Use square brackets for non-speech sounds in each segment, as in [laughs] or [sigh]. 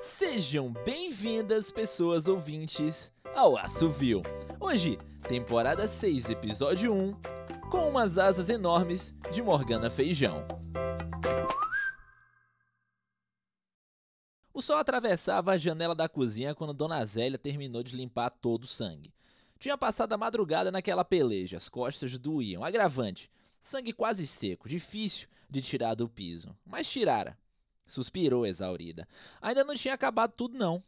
Sejam bem-vindas, pessoas ouvintes, ao Assovio. Hoje, temporada 6, episódio 1, com umas asas enormes de Morgana Feijão. O sol atravessava a janela da cozinha quando Dona Zélia terminou de limpar todo o sangue. Tinha passado a madrugada naquela peleja, as costas doíam, agravante, sangue quase seco, difícil de tirar do piso, mas tirara. Suspirou exaurida. Ainda não tinha acabado tudo, não.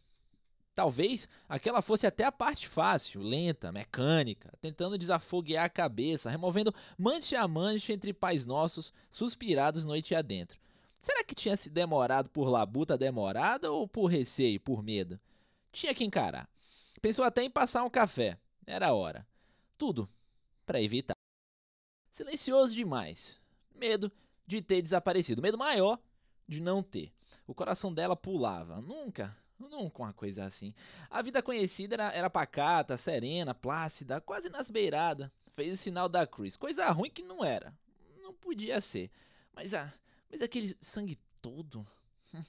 Talvez aquela fosse até a parte fácil, lenta, mecânica, tentando desafoguear a cabeça, removendo mancha a mancha entre pais nossos, suspirados noite adentro. Será que tinha se demorado por labuta demorada ou por receio, por medo? Tinha que encarar. Pensou até em passar um café. Era a hora. Tudo para evitar. Silencioso demais. Medo de ter desaparecido. Medo maior de não ter. O coração dela pulava. Nunca, nunca uma coisa assim. A vida conhecida era, era pacata, serena, plácida, quase nas beiradas. Fez o sinal da cruz. Coisa ruim que não era. Não podia ser. Mas, a, mas aquele sangue todo. [laughs]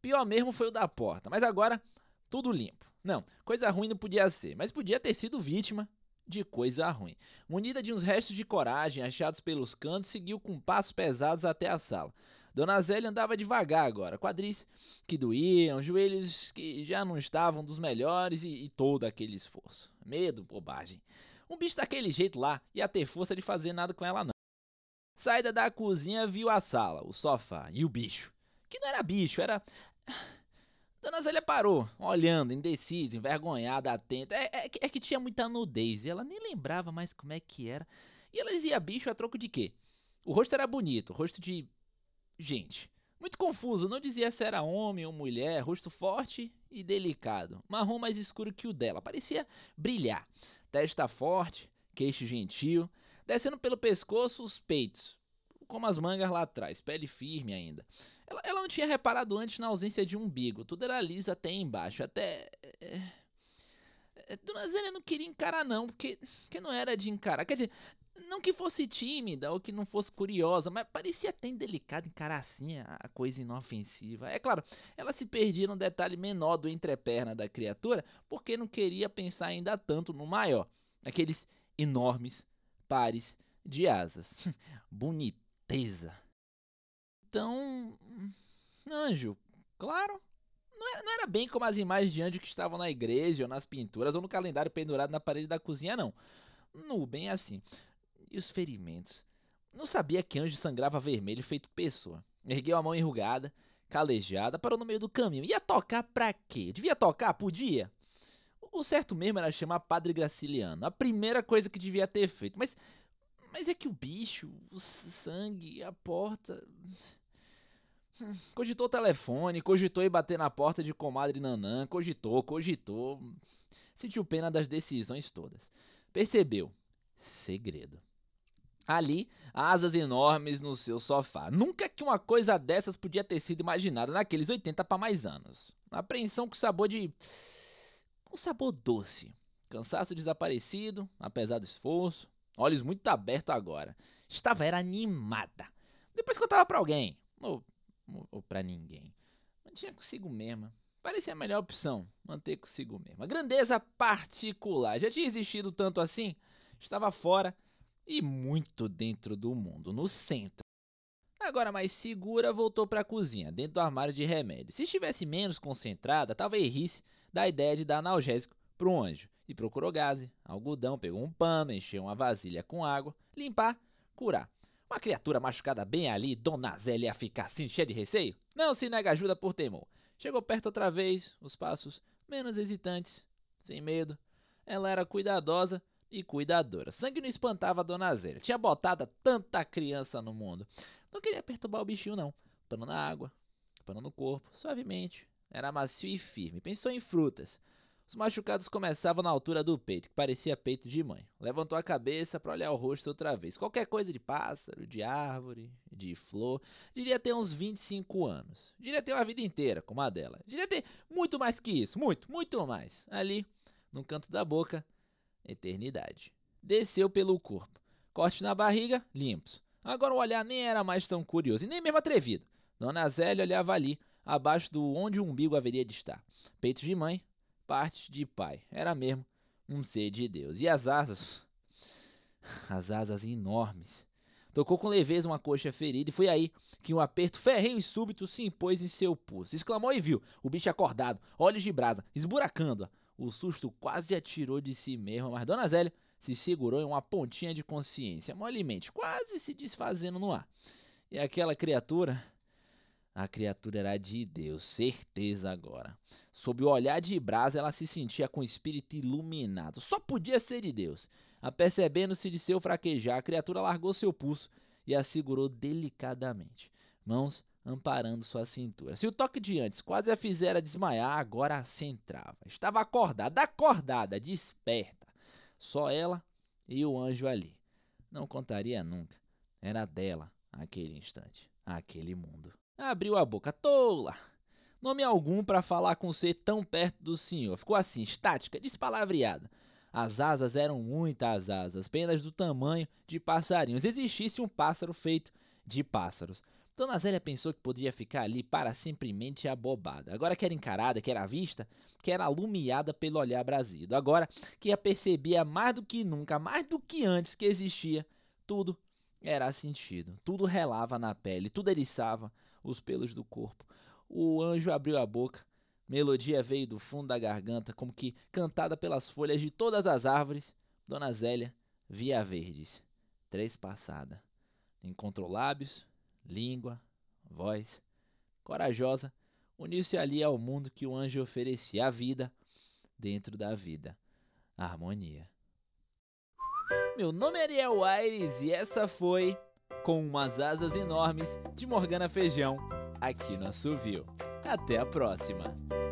Pior mesmo foi o da porta. Mas agora, tudo limpo. Não, coisa ruim não podia ser. Mas podia ter sido vítima de coisa ruim. Munida de uns restos de coragem achados pelos cantos, seguiu com passos pesados até a sala. Dona Zélia andava devagar agora, quadris que doíam, joelhos que já não estavam dos melhores e, e todo aquele esforço. Medo, bobagem. Um bicho daquele jeito lá ia ter força de fazer nada com ela não. Saída da cozinha viu a sala, o sofá e o bicho. Que não era bicho, era. [sighs] Dona Zélia parou, olhando, indecisa, envergonhada, atenta. É, é, é, que tinha muita nudez e ela nem lembrava mais como é que era. E ela dizia bicho a troco de quê? O rosto era bonito, rosto de gente. Muito confuso, não dizia se era homem ou mulher, rosto forte e delicado, marrom mais escuro que o dela, parecia brilhar. Testa forte, queixo gentil, descendo pelo pescoço os peitos, como as mangas lá atrás, pele firme ainda. Ela, ela não tinha reparado antes na ausência de umbigo, tudo era liso até embaixo, até. É... é Dona Zélia não queria encarar, não, porque, porque não era de encarar. Quer dizer, não que fosse tímida ou que não fosse curiosa, mas parecia até indelicado encarar assim a coisa inofensiva. É claro, ela se perdia no detalhe menor do entreperna da criatura porque não queria pensar ainda tanto no maior, aqueles enormes pares de asas. [laughs] Boniteza. Então, anjo, claro, não era, não era, bem como as imagens de anjo que estavam na igreja ou nas pinturas ou no calendário pendurado na parede da cozinha, não. Nu, bem assim. E os ferimentos? Não sabia que Anjo sangrava vermelho feito pessoa. Ergueu a mão enrugada, calejada, parou no meio do caminho. Ia tocar pra quê? Devia tocar? Podia. O certo mesmo era chamar Padre Graciliano. A primeira coisa que devia ter feito. Mas, mas é que o bicho, o sangue, a porta. Cogitou o telefone, cogitou ir bater na porta de comadre Nanã, cogitou, cogitou. Sentiu pena das decisões todas. Percebeu. Segredo. Ali, asas enormes no seu sofá. Nunca que uma coisa dessas podia ter sido imaginada naqueles 80 para mais anos. Apreensão com sabor de. com sabor doce. Cansaço desaparecido, apesar do esforço. Olhos muito abertos agora. Estava era animada. Depois contava para alguém. Ou, ou, para ninguém. Mantinha consigo mesma. Parecia a melhor opção, manter consigo mesma. Grandeza particular. Já tinha existido tanto assim? Estava fora e muito dentro do mundo, no centro. Agora mais segura, voltou para a cozinha, dentro do armário de remédios. Se estivesse menos concentrada, talvez risse da ideia de dar analgésico para um anjo. E procurou gaze, algodão, pegou um pano, encheu uma vasilha com água, limpar, curar. Uma criatura machucada bem ali, Dona Zélia ia ficar assim, cheia de receio? Não se nega ajuda por temor. Chegou perto outra vez, os passos menos hesitantes, sem medo. Ela era cuidadosa e cuidadora. Sangue não espantava a dona Zélia. Tinha botado tanta criança no mundo. Não queria perturbar o bichinho, não. Pano na água, pano no corpo, suavemente. Era macio e firme. Pensou em frutas. Os machucados começavam na altura do peito, que parecia peito de mãe. Levantou a cabeça para olhar o rosto outra vez. Qualquer coisa de pássaro, de árvore, de flor. Diria ter uns 25 anos. Diria ter uma vida inteira, como a dela. Diria ter muito mais que isso. Muito, muito mais. Ali, no canto da boca, eternidade. Desceu pelo corpo. Corte na barriga, limpos. Agora o olhar nem era mais tão curioso e nem mesmo atrevido. Dona Zélia olhava ali, abaixo do onde o umbigo haveria de estar. Peito de mãe, parte de pai. Era mesmo um ser de Deus. E as asas, as asas enormes. Tocou com leveza uma coxa ferida e foi aí que um aperto ferrenho e súbito se impôs em seu pulso. Exclamou e viu o bicho acordado, olhos de brasa, esburacando-a. O susto quase atirou de si mesmo, mas Dona Zélia se segurou em uma pontinha de consciência, molemente, quase se desfazendo no ar. E aquela criatura a criatura era de Deus, certeza agora. Sob o olhar de Brás, ela se sentia com o espírito iluminado. Só podia ser de Deus. Apercebendo-se de seu fraquejar, a criatura largou seu pulso e a segurou delicadamente, mãos amparando sua cintura. Se o toque de antes quase a fizera desmaiar, agora a centrava. Estava acordada, acordada, desperta. Só ela e o anjo ali. Não contaria nunca. Era dela aquele instante, aquele mundo. Abriu a boca, tola! Nome algum para falar com ser tão perto do senhor. Ficou assim, estática, despalavreada. As asas eram muitas asas, apenas do tamanho de passarinhos. Existisse um pássaro feito de pássaros. Dona Zélia pensou que poderia ficar ali para simplesmente abobada. Agora que era encarada, que era vista, que era alumiada pelo olhar brasido. Agora que a percebia mais do que nunca, mais do que antes que existia, tudo era sentido. Tudo relava na pele, tudo eriçava os pelos do corpo. O anjo abriu a boca, melodia veio do fundo da garganta, como que cantada pelas folhas de todas as árvores. Dona Zélia via verdes, três passada. Encontrou lábios, língua, voz. Corajosa, uniu-se ali ao mundo que o anjo oferecia, a vida dentro da vida, a harmonia. Meu nome é Ariel Aires e essa foi Com umas asas enormes de Morgana Feijão aqui no Assovio. Até a próxima!